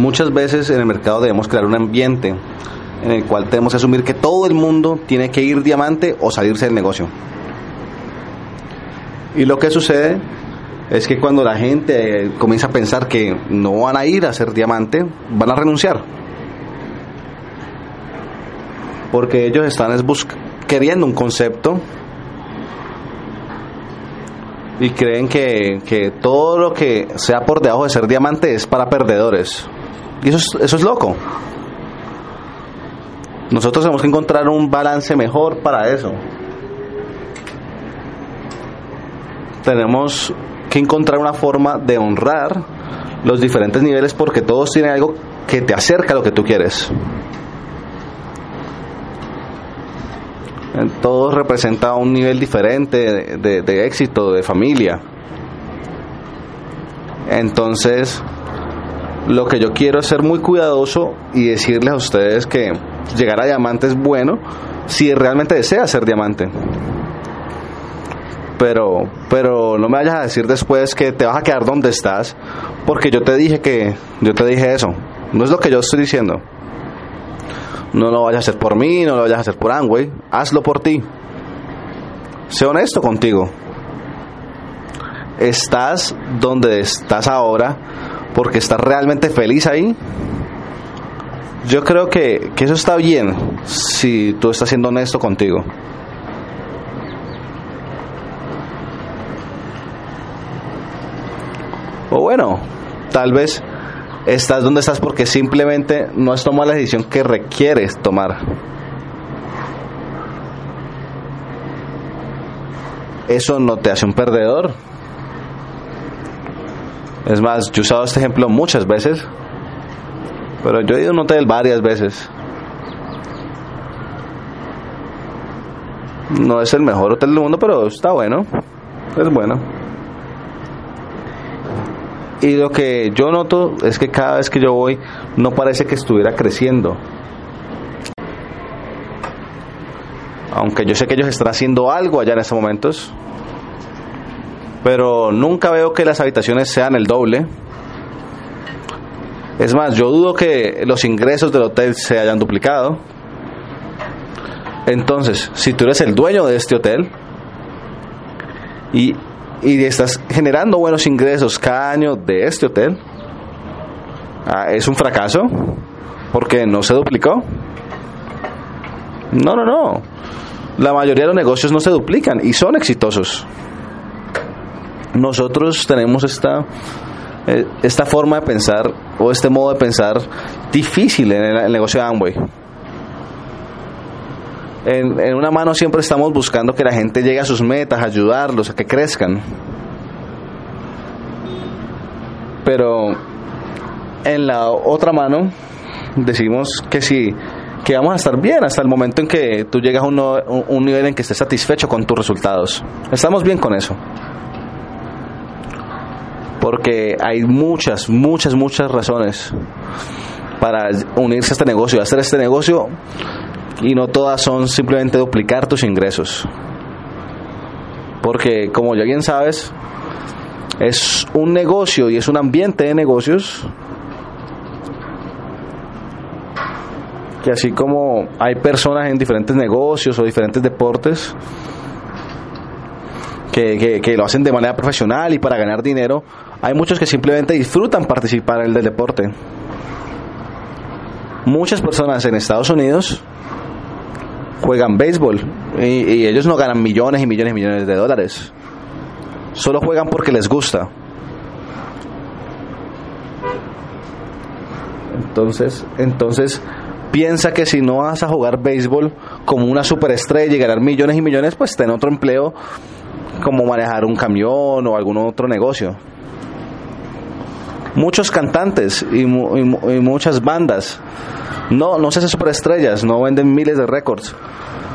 Muchas veces en el mercado debemos crear un ambiente en el cual tenemos que asumir que todo el mundo tiene que ir diamante o salirse del negocio. Y lo que sucede es que cuando la gente comienza a pensar que no van a ir a ser diamante, van a renunciar. Porque ellos están es queriendo un concepto y creen que, que todo lo que sea por debajo de ser diamante es para perdedores. Y eso es, eso es loco. Nosotros tenemos que encontrar un balance mejor para eso. Tenemos que encontrar una forma de honrar los diferentes niveles porque todos tienen algo que te acerca a lo que tú quieres. Todos representan un nivel diferente de- de éxito, de familia. Entonces, lo que yo quiero es ser muy cuidadoso y decirles a ustedes que llegar a diamante es bueno si realmente deseas ser diamante. Pero, pero no me vayas a decir después que te vas a quedar donde estás, porque yo te dije que, yo te dije eso. No es lo que yo estoy diciendo. No lo vayas a hacer por mí, no lo vayas a hacer por Amway, hazlo por ti. Sé honesto contigo. ¿Estás donde estás ahora porque estás realmente feliz ahí? Yo creo que, que eso está bien si tú estás siendo honesto contigo. O bueno, tal vez estás donde estás porque simplemente no has tomado la decisión que requieres tomar. Eso no te hace un perdedor. Es más, yo he usado este ejemplo muchas veces, pero yo he ido a un hotel varias veces. No es el mejor hotel del mundo, pero está bueno. Es bueno. Y lo que yo noto es que cada vez que yo voy no parece que estuviera creciendo. Aunque yo sé que ellos están haciendo algo allá en estos momentos. Pero nunca veo que las habitaciones sean el doble. Es más, yo dudo que los ingresos del hotel se hayan duplicado. Entonces, si tú eres el dueño de este hotel y, y estás generando buenos ingresos cada año de este hotel, ah, es un fracaso porque no se duplicó. No, no, no. La mayoría de los negocios no se duplican y son exitosos. Nosotros tenemos esta eh, esta forma de pensar o este modo de pensar difícil en el, negocio de Amway. En, una mano siempre estamos buscando que la gente llegue a sus metas, ayudarlos a que crezcan. Pero en la otra mano decimos que si que vamos a estar bien hasta el momento en que tú llegas a un- un nivel en que estés satisfecho con tus resultados. Estamos bien con eso. Porque hay muchas, muchas, muchas razones para unirse a este negocio hacer este negocio y no todas son simplemente duplicar tus ingresos. Porque como ya bien sabes, es un negocio y es un ambiente de negocios que así como hay personas en diferentes negocios o diferentes deportes que, que- que lo hacen de manera profesional y para ganar dinero, hay muchos que simplemente disfrutan participar en el del deporte. Muchas personas en Estados Unidos juegan béisbol y, ellos no ganan millones y millones y millones de dólares. Solo juegan porque les gusta. Entonces, entonces piensa que si no vas a jugar béisbol como una superestrella y ganar millones y millones, pues ten otro empleo como manejar un camión o algún otro negocio. Muchos cantantes y, muchas bandas no, no se hacen superestrellas, no venden miles de récords,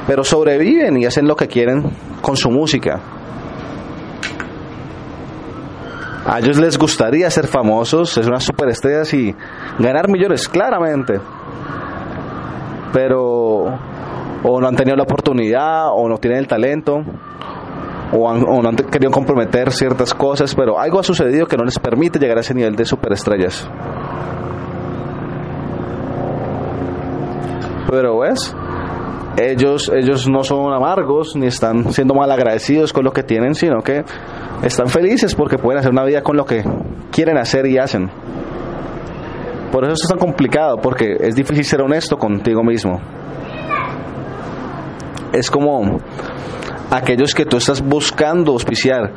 pero sobreviven y hacen lo que quieren con su música. A ellos les gustaría ser famosos, ser unas superestrellas y ganar millones, claramente. Pero o no han tenido la oportunidad, o no tienen el talento, o, no han querido comprometer ciertas cosas, pero algo ha sucedido que no les permite llegar a ese nivel de superestrellas. Pero ves, ellos, ellos no son amargos ni están siendo mal agradecidos con lo que tienen, sino que están felices porque pueden hacer una vida con lo que quieren hacer y hacen. Por eso es tan complicado, porque es difícil ser honesto contigo mismo. Es como aquellos que tú estás buscando auspiciar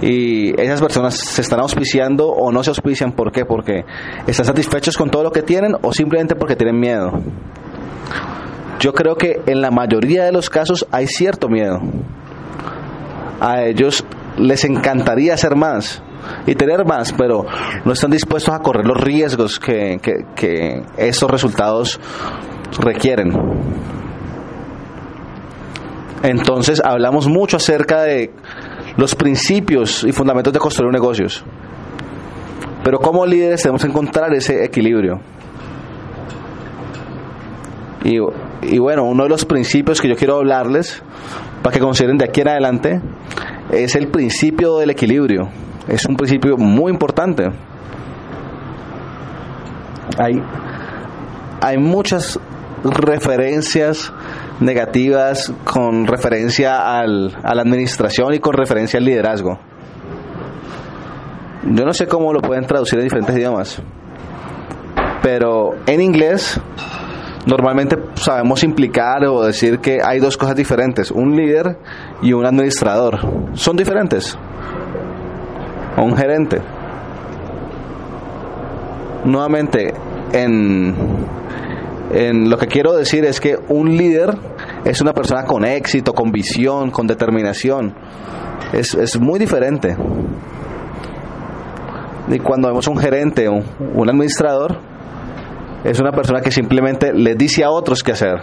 y esas personas se están auspiciando o no se auspician. ¿Por qué? Porque están satisfechos con todo lo que tienen o simplemente porque tienen miedo. Yo creo que en la mayoría de los casos hay cierto miedo. A ellos les encantaría hacer más y tener más, pero no están dispuestos a correr los riesgos que, que, que esos resultados requieren. Entonces hablamos mucho acerca de los principios y fundamentos de construir negocios. Pero como líderes tenemos que encontrar ese equilibrio. Y, y, bueno, uno de los principios que yo quiero hablarles, para que consideren de aquí en adelante, es el principio del equilibrio. Es un principio muy importante. Hay, hay muchas referencias negativas con referencia al, a la administración y con referencia al liderazgo. Yo no sé cómo lo pueden traducir en diferentes idiomas, pero en inglés normalmente sabemos implicar o decir que hay dos cosas diferentes, un líder y un administrador. Son diferentes. O un gerente. Nuevamente, en, lo que quiero decir es que un líder es una persona con éxito, con visión, con determinación. Es, es muy diferente. Y cuando vemos un gerente o un administrador, es una persona que simplemente le dice a otros qué hacer.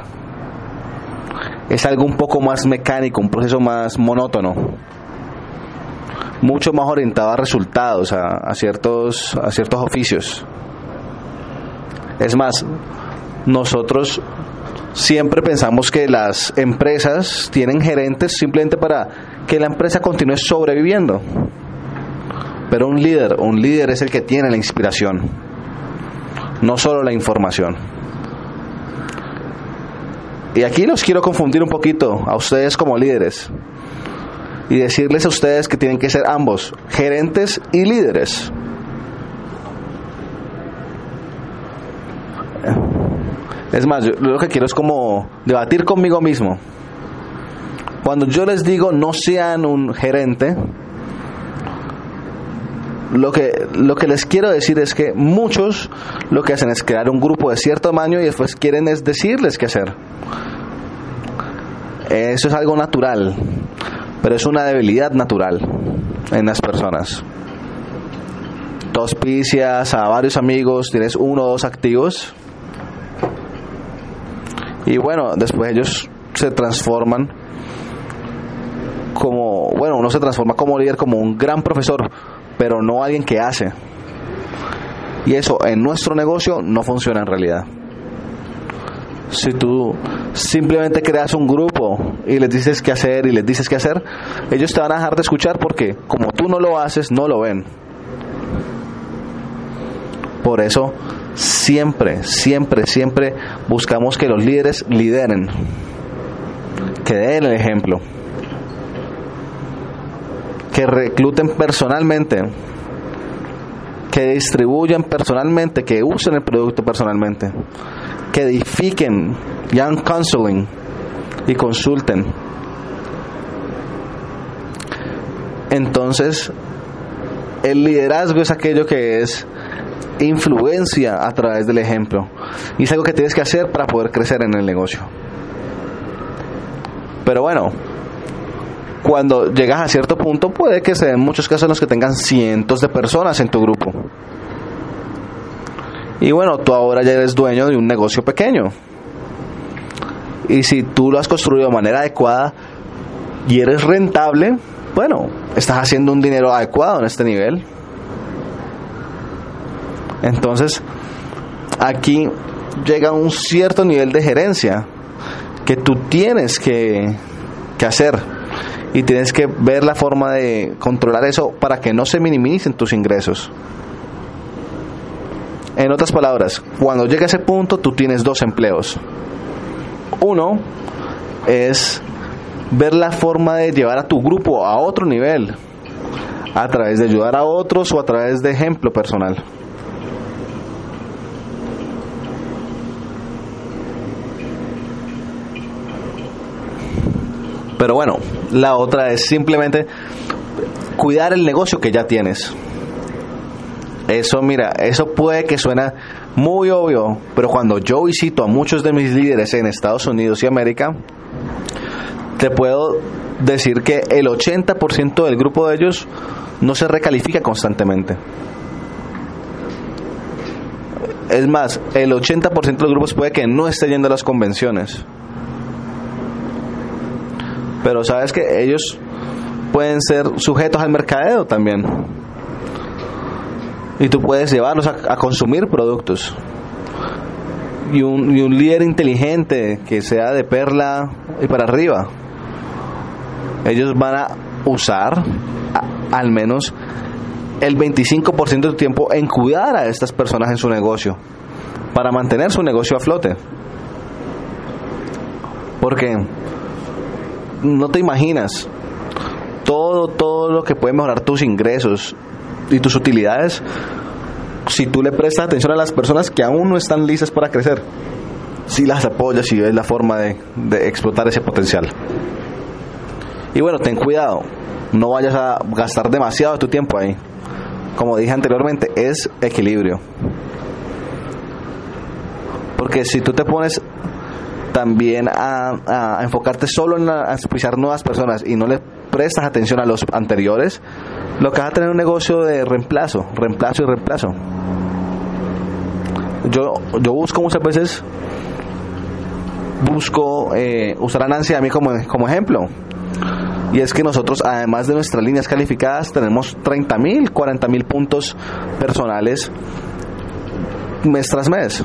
Es algo un poco más mecánico, un proceso más monótono, mucho más orientado a resultados, a, a ciertos, a ciertos oficios. Es más, nosotros siempre pensamos que las empresas tienen gerentes simplemente para que la empresa continúe sobreviviendo. Pero un líder, un líder es el que tiene la inspiración, no solo la información. Y aquí los quiero confundir un poquito a ustedes como líderes y decirles a ustedes que tienen que ser ambos, gerentes y líderes. Es más, yo lo que quiero es como debatir conmigo mismo. Cuando yo les digo no sean un gerente, lo que, lo que les quiero decir es que muchos lo que hacen es crear un grupo de cierto tamaño y después quieren es decirles qué hacer. Eso es algo natural, pero es una debilidad natural en las personas. Tú auspicias a varios amigos, tienes uno o dos activos y bueno, después ellos se transforman como, bueno, uno se transforma como líder, como un gran profesor, pero no alguien que hace. Y eso en nuestro negocio no funciona en realidad. Si tú simplemente creas un grupo y les dices qué hacer y les dices qué hacer, ellos te van a dejar de escuchar porque como tú no lo haces, no lo ven. Por eso siempre, siempre, siempre buscamos que los líderes lideren, que den el ejemplo, que recluten personalmente, que distribuyan personalmente, que usen el producto personalmente, que edifiquen, hagan counseling y consulten. Entonces, el liderazgo es aquello que es influencia a través del ejemplo. Y es algo que tienes que hacer para poder crecer en el negocio. Pero bueno, cuando llegas a cierto punto puede que se den muchos casos en los que tengan cientos de personas en tu grupo. Y bueno, tú ahora ya eres dueño de un negocio pequeño. Y si tú lo has construido de manera adecuada y eres rentable, bueno, estás haciendo un dinero adecuado en este nivel. Entonces, aquí llega un cierto nivel de gerencia que tú tienes que, que hacer y tienes que ver la forma de controlar eso para que no se minimicen tus ingresos. En otras palabras, cuando llega ese punto tú tienes dos empleos. Uno es ver la forma de llevar a tu grupo a otro nivel, a través de ayudar a otros o a través de ejemplo personal. Pero bueno, la otra es simplemente cuidar el negocio que ya tienes. Eso, mira, eso puede que suena muy obvio, pero cuando yo visito a muchos de mis líderes en Estados Unidos y América, te puedo decir que el 80% del grupo de ellos no se recalifica constantemente. Es más, el 80% de los grupos puede que no esté yendo a las convenciones. Pero sabes que ellos pueden ser sujetos al mercadeo también. Y tú puedes llevarlos a, consumir productos. Y un, y un líder inteligente que sea de perla y para arriba. Ellos van a usar al menos el 25% de tiempo en cuidar a estas personas en su negocio para mantener su negocio a flote. Porque no te imaginas todo, todo lo que puede mejorar tus ingresos y tus utilidades si tú le prestas atención a las personas que aún no están listas para crecer. Si las apoyas y ves la forma de, de explotar ese potencial. Y bueno, ten cuidado, no vayas a gastar demasiado de tu tiempo ahí. Como dije anteriormente, es equilibrio. Porque si tú te pones también a, enfocarte solo en auspiciar nuevas personas y no le prestas atención a los anteriores, lo que vas a tener un negocio de reemplazo, reemplazo y reemplazo. Yo, yo busco muchas veces, busco eh, usar a Nancy a mí como, como ejemplo. Y es que nosotros, además de nuestras líneas calificadas, tenemos 30 mil, 40 mil puntos personales mes tras mes.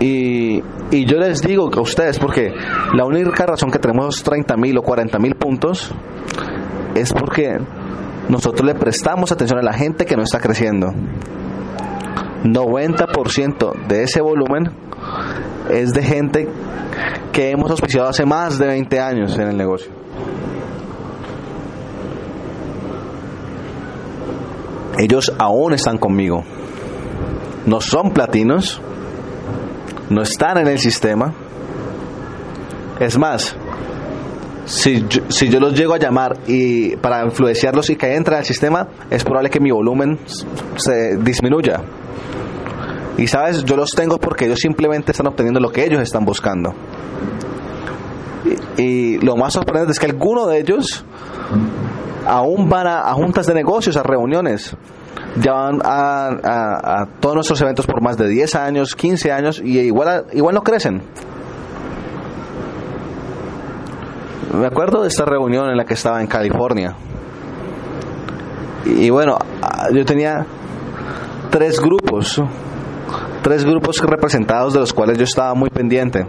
Y, y yo les digo a ustedes, porque la única razón que tenemos 30 mil o 40 mil puntos es porque nosotros le prestamos atención a la gente que no está creciendo. 90% de ese volumen es de gente que hemos auspiciado hace más de 20 años en el negocio. Ellos aún están conmigo. No son platinos, no están en el sistema. Es más, si yo, si yo los llego a llamar y para influenciarlos y que entren al sistema, es probable que mi volumen se disminuya. Y sabes, yo los tengo porque ellos simplemente están obteniendo lo que ellos están buscando. Y, lo más sorprendente es que algunos de ellos aún van a juntas de negocios, a reuniones ya van a, todos nuestros eventos por más de 10 años, 15 años y igual, igual no crecen. Me acuerdo de esta reunión en la que estaba en California. Y bueno, yo tenía tres grupos, tres grupos representados de los cuales yo estaba muy pendiente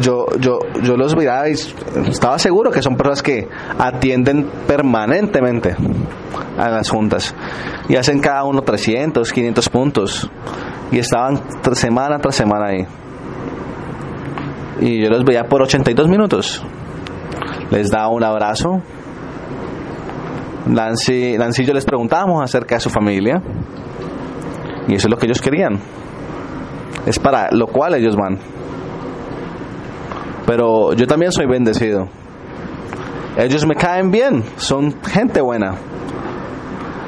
yo, yo, yo los miraba y estaba seguro que son personas que atienden permanentemente a las juntas y hacen cada uno 300, 500 puntos y estaban semana tras semana ahí. Y yo los veía por 82 minutos. Les daba un abrazo. Nancy, Nancy y yo les preguntábamos acerca de su familia. Y eso es lo que ellos querían. Es para lo cual ellos van. Pero yo también soy bendecido. Ellos me caen bien, son gente buena.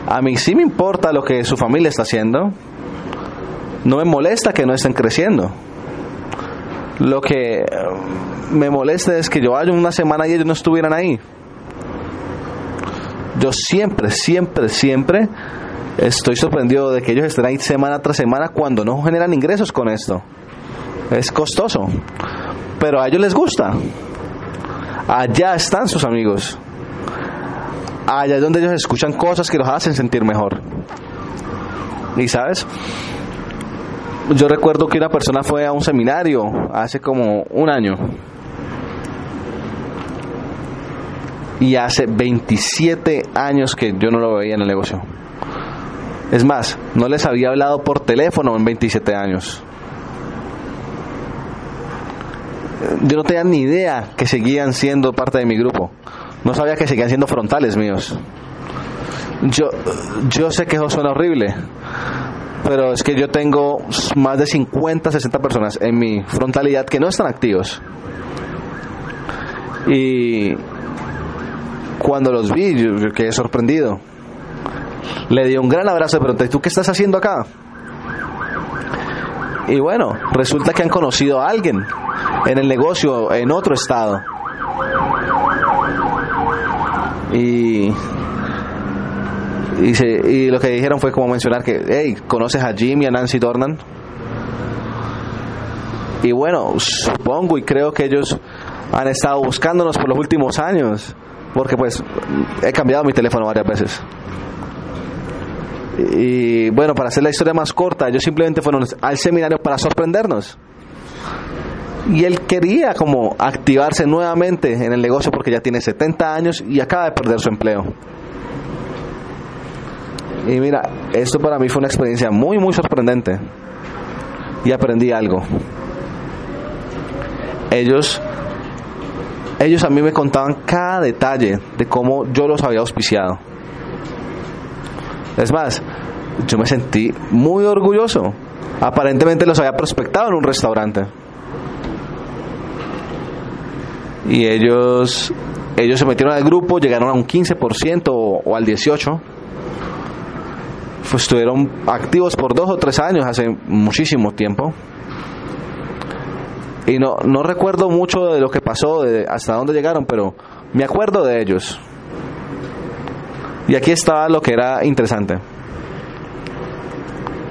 A mí sí me importa lo que su familia está haciendo. No me molesta que no estén creciendo. Lo que me molesta es que yo vaya una semana y ellos no estuvieran ahí. Yo siempre, siempre, siempre estoy sorprendido de que ellos estén ahí semana tras semana cuando no generan ingresos con esto. Es costoso. Pero a ellos les gusta. Allá están sus amigos. Allá es donde ellos escuchan cosas que los hacen sentir mejor. Y sabes, yo recuerdo que una persona fue a un seminario hace como un año. Y hace 27 años que yo no lo veía en el negocio. Es más, no les había hablado por teléfono en 27 años. Yo no tenía ni idea que seguían siendo parte de mi grupo. No sabía que seguían siendo frontales míos. Yo, yo sé que eso suena horrible, pero es que yo tengo más de 50, 60 personas en mi frontalidad que no están activos. Y cuando los vi, yo, quedé sorprendido. Le di un gran abrazo y pregunté, ¿tú qué estás haciendo acá? Y bueno, resulta que han conocido a alguien en el negocio en otro estado. Y y, y, lo que dijeron fue como mencionar que, hey, ¿conoces a Jim y a Nancy Dornan? Y bueno, supongo y creo que ellos han estado buscándonos por los últimos años, porque pues he cambiado mi teléfono varias veces. Y bueno, para hacer la historia más corta, ellos simplemente fueron al seminario para sorprendernos. Y él quería como activarse nuevamente en el negocio porque ya tiene 70 años y acaba de perder su empleo. Y mira, esto para mí fue una experiencia muy, muy sorprendente. Y aprendí algo. Ellos, ellos a mí me contaban cada detalle de cómo yo los había auspiciado. Es más, yo me sentí muy orgulloso. Aparentemente los había prospectado en un restaurante. Y ellos, ellos se metieron al grupo, llegaron a un 15% o, o al 18% pues estuvieron activos por dos o tres años, hace muchísimo tiempo. Y no, no recuerdo mucho de lo que pasó, de hasta dónde llegaron, pero me acuerdo de ellos. Y aquí estaba lo que era interesante.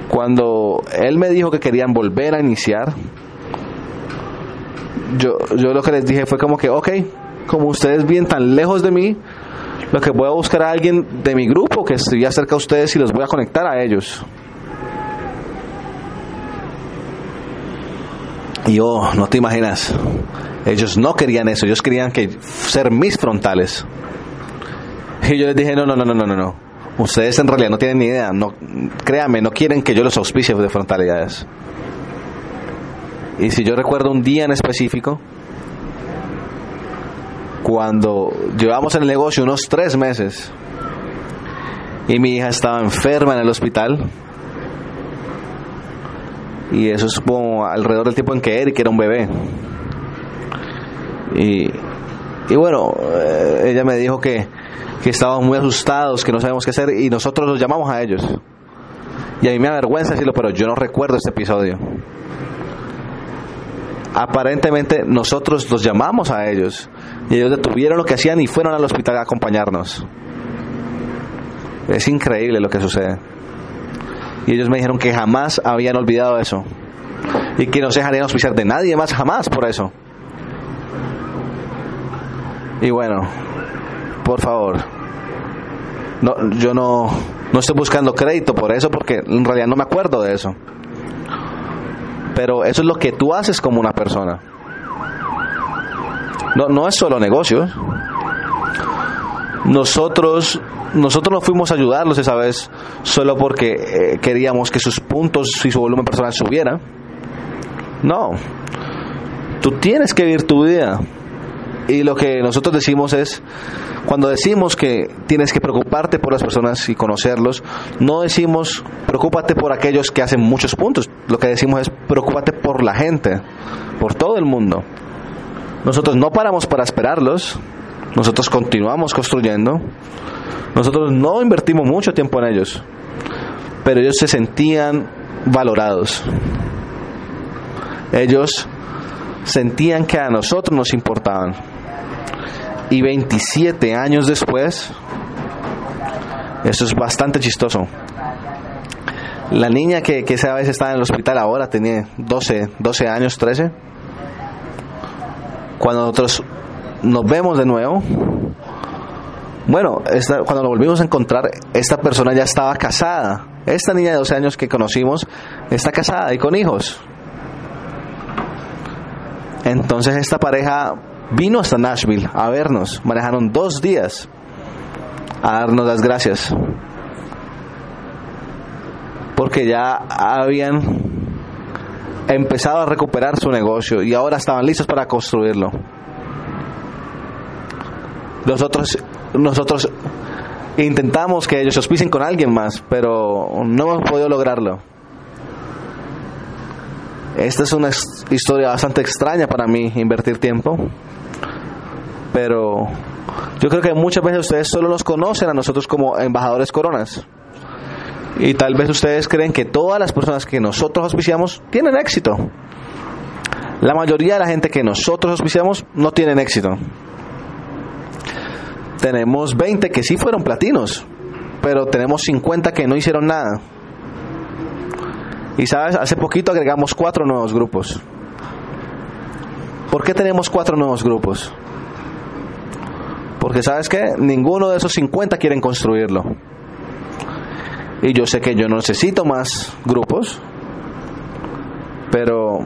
Cuando él me dijo que querían volver a iniciar, yo, yo lo que les dije fue como que, ok, como ustedes vienen tan lejos de mí, lo que voy a buscar a alguien de mi grupo que esté cerca de ustedes y los voy a conectar a ellos. Y oh, no te imaginas, ellos no querían eso, ellos querían que ser mis frontales. Y yo les dije, no, no, no, no, no, no. Ustedes en realidad no tienen ni idea, no, créanme, no quieren que yo los auspicie de frontalidades. Y si yo recuerdo un día en específico, cuando llevamos en el negocio unos tres meses y mi hija estaba enferma en el hospital. Y eso es alrededor del tiempo en que Eric era un bebé. Y, bueno, eh, ella me dijo que, que estábamos muy asustados, que no sabemos qué hacer y nosotros los llamamos a ellos. Y a mí me avergüenza decirlo, pero yo no recuerdo este episodio aparentemente nosotros los llamamos a ellos y ellos detuvieron lo que hacían y fueron al hospital a acompañarnos. Es increíble lo que sucede. Y ellos me dijeron que jamás habían olvidado eso. Y que no se dejarían auspiciar de nadie más jamás por eso. Y bueno, por favor. No, yo no, no estoy buscando crédito por eso porque en realidad no me acuerdo de eso pero eso es lo que tú haces como una persona. No, no es solo negocios. Nosotros, nosotros no fuimos a ayudarlos esa vez solo porque eh, queríamos que sus puntos y su volumen personal subiera. No. Tú tienes que vivir tu vida. Y lo que nosotros decimos es, cuando decimos que tienes que preocuparte por las personas y conocerlos, no decimos preocúpate por aquellos que hacen muchos puntos. Lo que decimos es preocúpate por la gente, por todo el mundo. Nosotros no paramos para esperarlos, Nosotros continuamos construyendo. Nosotros no invertimos mucho tiempo en ellos, pero ellos se sentían valorados. Ellos sentían que a nosotros nos importaban. Y 27 años después, eso es bastante chistoso. La niña que, que esa vez estaba en el hospital ahora tenía 12, 12 años, 13. Cuando nosotros nos vemos de nuevo, bueno, cuando nos volvimos a encontrar, esta persona ya estaba casada. Esta niña de 12 años que conocimos está casada y con hijos. Entonces esta pareja vino hasta Nashville a vernos. Manejaron dos días a darnos las gracias. Porque ya habían empezado a recuperar su negocio y ahora estaban listos para construirlo. Nosotros, nosotros intentamos que ellos auspicien con alguien más, pero no hemos podido lograrlo. Esta es una historia bastante extraña para mí, invertir tiempo. Pero yo creo que muchas veces ustedes solo nos conocen a nosotros como embajadores coronas. Y tal vez ustedes creen que todas las personas que nosotros auspiciamos tienen éxito. La mayoría de la gente que nosotros auspiciamos no tienen éxito. Tenemos 20 que sí fueron platinos, pero tenemos 50 que no hicieron nada. Y sabes, hace poquito agregamos cuatro nuevos grupos. ¿Por qué tenemos cuatro nuevos grupos? Porque sabes que ninguno de esos 50 quieren construirlo. Y yo sé que yo no necesito más grupos, pero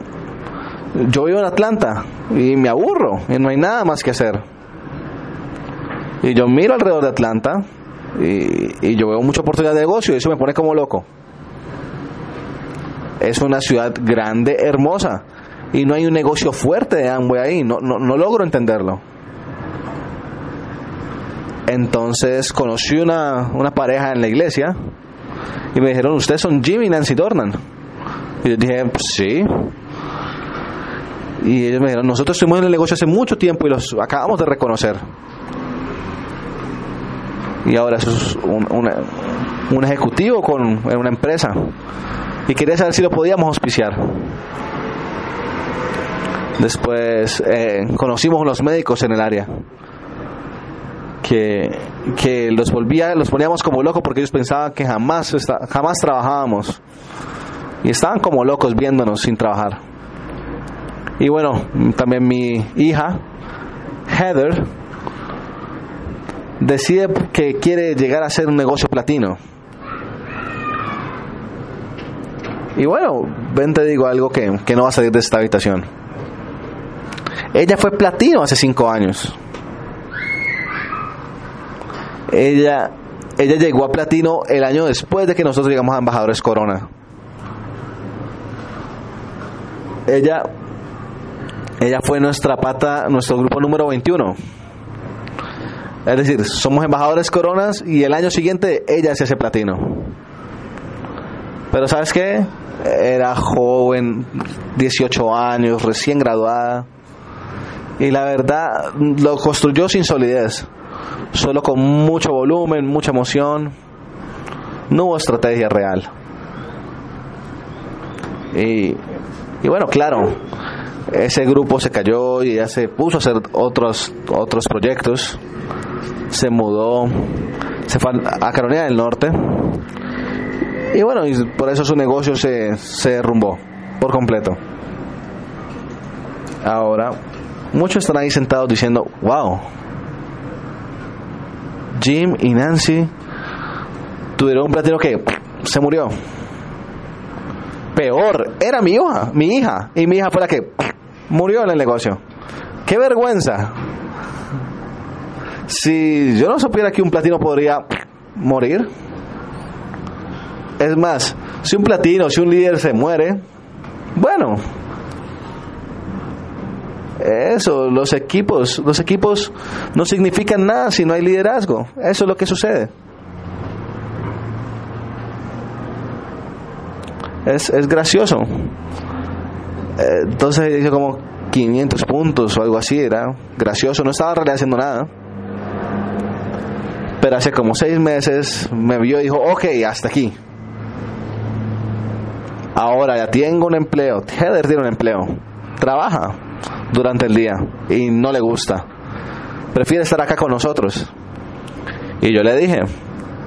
yo vivo en Atlanta y me aburro y no hay nada más que hacer. Y yo miro alrededor de Atlanta y, yo veo mucha oportunidad de negocio y eso me pone como loco es una ciudad grande, hermosa, y no hay un negocio fuerte de Amway ahí, no, no, logro entenderlo. Entonces conocí una, una pareja en la iglesia y me dijeron, ustedes son Jimmy y Nancy Dornan. Y yo dije, pues sí. Y ellos me dijeron, nosotros estuvimos en el negocio hace mucho tiempo y los acabamos de reconocer. Y ahora eso es un, un ejecutivo con una empresa y quería saber si lo podíamos auspiciar. Después eh, conocimos los médicos en el área que, que los volvía, los poníamos como locos porque ellos pensaban que jamás, jamás trabajábamos y estaban como locos viéndonos sin trabajar. Y bueno, también mi hija, Heather, decide que quiere llegar a hacer un negocio platino. Y bueno, ven te digo algo que, no va a salir de esta habitación. Ella fue platino hace cinco años. Ella, ella llegó a platino el año después de que nosotros llegamos a Embajadores Corona. Ella, ella fue nuestra pata, nuestro grupo número 21. Es decir, somos embajadores coronas y el año siguiente ella se hace platino. Pero ¿sabes qué? Era joven, 18 años, recién graduada. Y la verdad, lo construyó sin solidez. Solo con mucho volumen, mucha emoción. No hubo estrategia real. Y, y bueno, claro, ese grupo se cayó y ya se puso a hacer otros, otros proyectos. Se mudó, se fue a Carolina del Norte y bueno, y por eso su negocio se, se derrumbó por completo. Ahora, muchos están ahí sentados diciendo, wow, Jim y Nancy tuvieron un platino que se murió. Peor, era mi hija, mi hija, y mi hija fue la que murió en el negocio. ¡Qué vergüenza! Si yo no supiera que un platino podría morir, es más, si un platino, si un líder se muere, bueno, eso, los equipos, los equipos no significan nada si no hay liderazgo. Eso es lo que sucede. Es, es gracioso. Entonces hizo como 500 puntos o algo así, era gracioso, no estaba realmente haciendo nada. Pero hace como seis meses me vio y dijo, ok, hasta aquí. Ahora ya tengo un empleo. Heather tiene un empleo. Trabaja durante el día y no le gusta. Prefiere estar acá con nosotros. Y yo le dije,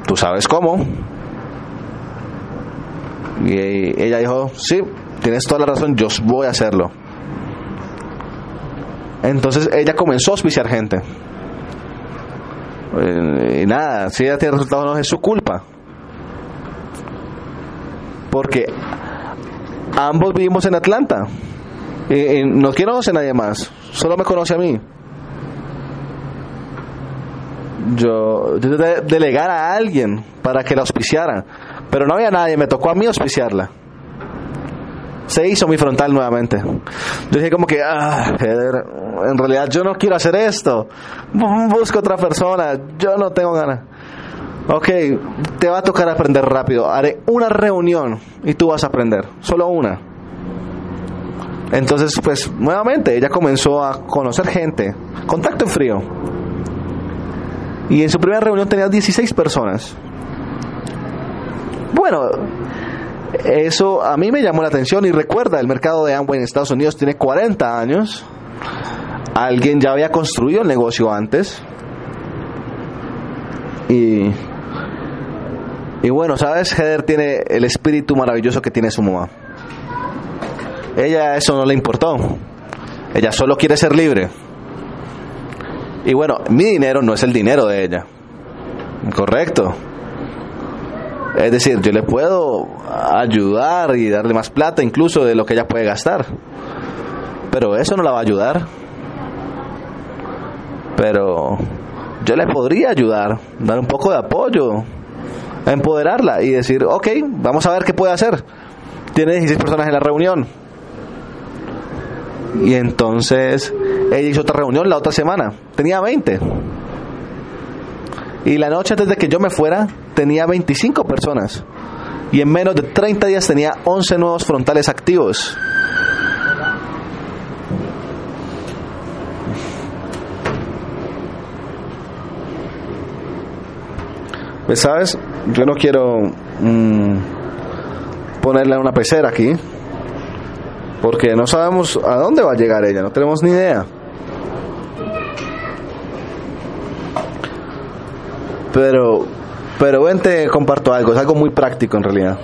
¿tú sabes cómo? Y ella dijo, sí, tienes toda la razón, yo voy a hacerlo. Entonces ella comenzó a auspiciar gente. Eh, y nada, si ella tiene resultados no es su culpa. Porque ambos vivimos en Atlanta. Y, no conoce a nadie más, solo me conoce a mí. Yo, yo delegar a alguien para que la auspiciara, pero no había nadie, me tocó a mí auspiciarla se hizo mi frontal nuevamente. Yo dije como que, ah, en realidad yo no quiero hacer esto. Busco otra persona, yo no tengo ganas. Ok, te va a tocar aprender rápido. Haré una reunión y tú vas a aprender. Solo una. Entonces, pues, nuevamente, ella comenzó a conocer gente. Contacto frío. Y en su primera reunión tenía 16 personas. Bueno, eso a mí me llamó la atención y recuerda, el mercado de Amway en Estados Unidos tiene 40 años. Alguien ya había construido el negocio antes. Y, y bueno, ¿sabes? Heather tiene el espíritu maravilloso que tiene su mamá. Ella eso no le importó. Ella solo quiere ser libre. Y bueno, mi dinero no es el dinero de ella. Correcto. Es decir, yo le puedo ayudar y darle más plata incluso de lo que ella puede gastar. Pero eso no la va a ayudar. Pero yo le podría ayudar, dar un poco de apoyo, empoderarla y decir, ok, vamos a ver qué puede hacer. Tiene 16 personas en la reunión. Y entonces ella hizo otra reunión la otra semana. Tenía 20. Y la noche antes de que yo me fuera, tenía 25 personas. Y en menos de 30 días tenía 11 nuevos frontales activos. Pues sabes, yo no quiero mm, ponerle una pecera aquí, porque no sabemos a dónde va a llegar ella, no tenemos ni idea. Pero, pero ven, te comparto algo, es algo muy práctico en realidad.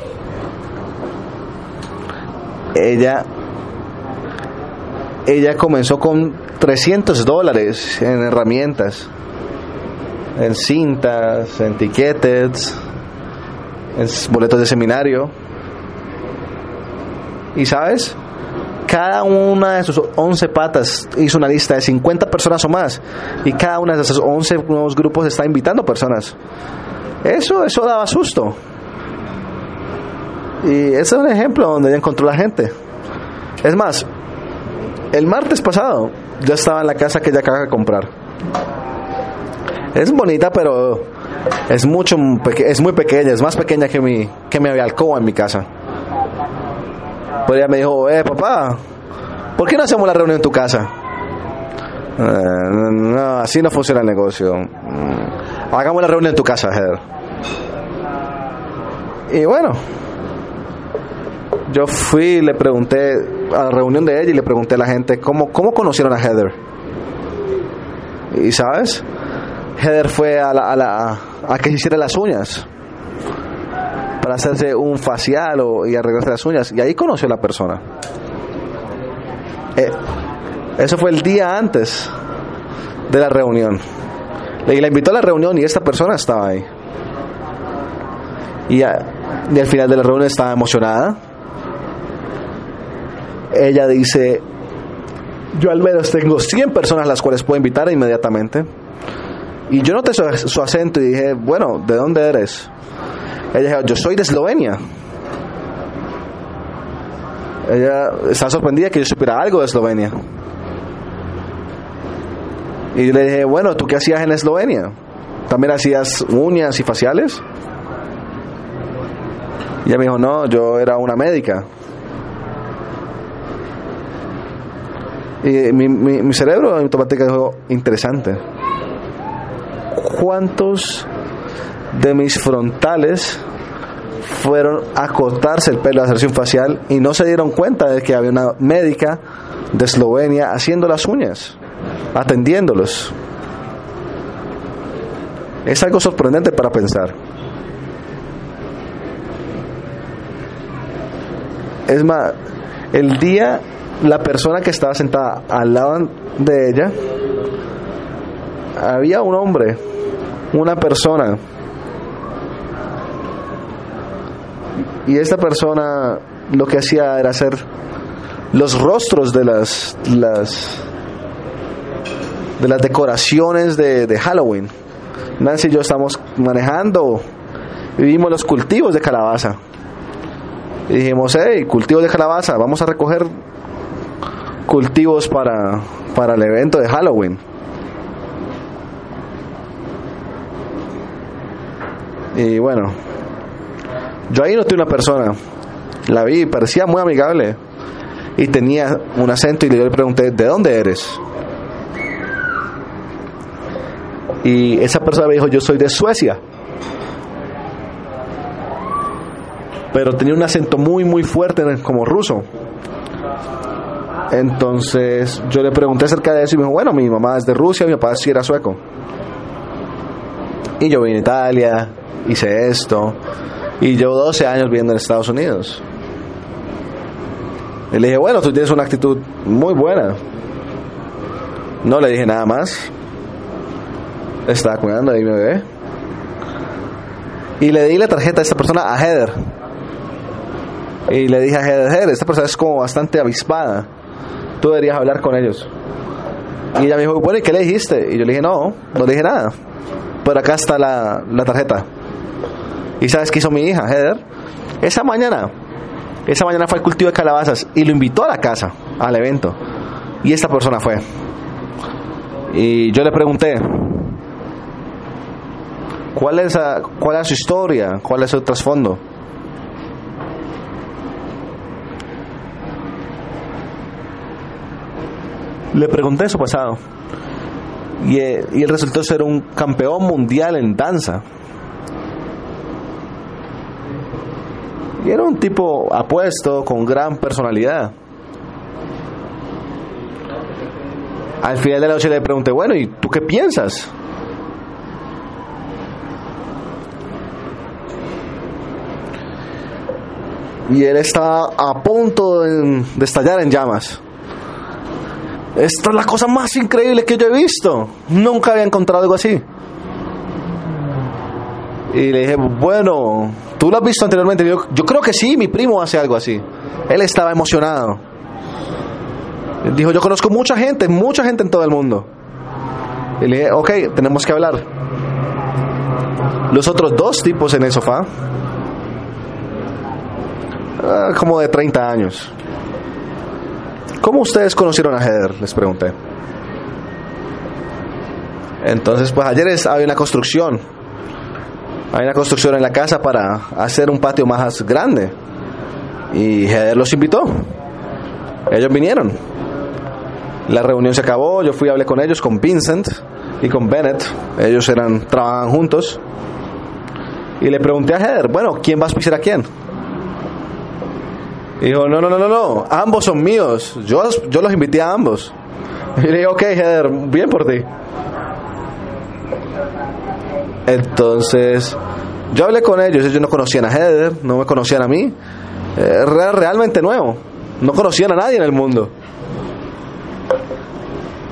Ella, ella comenzó con 300 dólares en herramientas, en cintas, en tickets, en boletos de seminario. ¿Y sabes? Cada una de sus 11 patas hizo una lista de 50 personas o más y cada una de esos 11 nuevos grupos está invitando personas. Eso, eso daba susto. Y ese es un ejemplo donde ella encontró la gente. Es más, el martes pasado yo estaba en la casa que ella acaba de comprar. Es bonita, pero es mucho es muy pequeña, es más pequeña que mi que mi alcoba en mi casa. Pues ella me dijo, eh, papá, ¿por qué no hacemos la reunión en tu casa? Eh, no, así no funciona el negocio. Mm, hagamos la reunión en tu casa, Heather. Y bueno, yo fui y le pregunté a la reunión de ella y le pregunté a la gente cómo, cómo conocieron a Heather. Y sabes, Heather fue a, la, a, la, a que se hiciera las uñas para hacerse un facial o, y arreglarse las uñas. Y ahí conoció a la persona. Eh, eso fue el día antes de la reunión. La invitó a la reunión y esta persona estaba ahí. Y, y al final de la reunión estaba emocionada. Ella dice, yo al menos tengo 100 personas las cuales puedo invitar inmediatamente. Y yo noté su, su acento y dije, bueno, ¿de dónde eres? Ella dijo, yo soy de Eslovenia. Ella está sorprendida que yo supiera algo de Eslovenia. Y le dije, bueno, ¿tú qué hacías en Eslovenia? ¿También hacías uñas y faciales? Y ella me dijo, no, yo era una médica. Y mi, mi, cerebro automáticamente dijo, interesante. ¿Cuántos de mis frontales fueron a cortarse el pelo, a hacerse un facial y no se dieron cuenta de que había una médica de Eslovenia haciendo las uñas, atendiéndolos. Es algo sorprendente para pensar. Es más, el día la persona que estaba sentada al lado de ella, había un hombre, una persona. Y esta persona lo que hacía era hacer los rostros de las, las de las decoraciones de, de Halloween. Nancy y yo estamos manejando y vimos los cultivos de calabaza. Y dijimos, hey, cultivos de calabaza, vamos a recoger cultivos para, para el evento de Halloween. Y bueno, yo ahí noté una persona, la vi, parecía muy amigable y tenía un acento y yo le pregunté, ¿de dónde eres? Y esa persona me dijo, yo soy de Suecia. Pero tenía un acento muy, muy fuerte como ruso. Entonces yo le pregunté acerca de eso y me dijo, bueno, mi mamá es de Rusia, mi papá sí era sueco. Y yo vine a Italia, hice esto, y llevo 12 años viviendo en Estados Unidos. Y le dije, bueno, tú tienes una actitud muy buena. No le dije nada más. Estaba cuidando de mi bebé. Y le di la tarjeta a esta persona a Heather. Y le dije a Heather, Heather, esta persona es como bastante avispada. Tú deberías hablar con ellos. Y ella me dijo, bueno, ¿y qué le dijiste? Y yo le dije, no, no le dije nada. Pero acá está la, la tarjeta. ¿Y sabes qué hizo mi hija, Heather? Esa mañana, esa mañana fue al cultivo de calabazas y lo invitó a la casa, al evento. Y esta persona fue. Y yo le pregunté, ¿cuál es, cuál es su historia? ¿Cuál es su trasfondo? Le pregunté su pasado. Y, eh, y él resultó ser un campeón mundial en danza. Y era un tipo apuesto, con gran personalidad. Al final de la noche le pregunté, bueno, ¿y tú qué piensas? Y él estaba a punto de, estallar en llamas. Esta es la cosa más increíble que yo he visto. Nunca había encontrado algo así. Y le dije, bueno, ¿tú lo has visto anteriormente? Yo, creo que sí, mi primo hace algo así. Él estaba emocionado. Dijo, yo conozco mucha gente, mucha gente en todo el mundo. Y le dije, ok, tenemos que hablar. Los otros dos tipos en el sofá, ah, como de 30 años. ¿Cómo ustedes conocieron a Heather? Les pregunté. Entonces, pues ayer había una construcción. Hay una construcción en la casa para hacer un patio más grande. Y Heather los invitó. Ellos vinieron. La reunión se acabó, yo fui y hablé con ellos, con Vincent y con Bennett. Ellos eran, trabajaban juntos. Y le pregunté a Heather, bueno, ¿quién va a auspiciar a quién? Y dijo, no, no, no, no, ambos son míos. Yo, yo los invité a ambos. Y le dije, ok, Heather, bien por ti. Entonces, yo hablé con ellos, ellos no conocían a Heather, no me conocían a mí. Era realmente nuevo. No conocían a nadie en el mundo.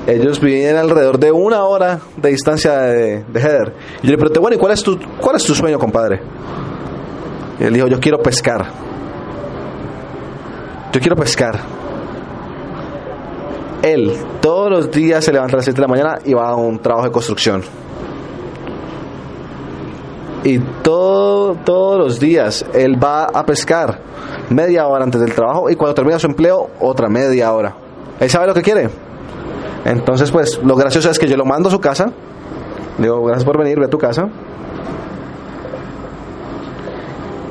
Ellos vivían alrededor de una hora de distancia de, de Heather. Y yo le pregunté, bueno, ¿y cuál es tu, cuál es tu sueño, compadre? Y él dijo, yo quiero pescar. Yo quiero pescar. Él todos los días se levanta a las 7 de la mañana y va a un trabajo de construcción. Y todo, todos los días él va a pescar media hora antes del trabajo y cuando termina su empleo otra media hora. Él sabe lo que quiere. Entonces pues lo gracioso es que yo lo mando a su casa. Digo, gracias por venir, ve a tu casa.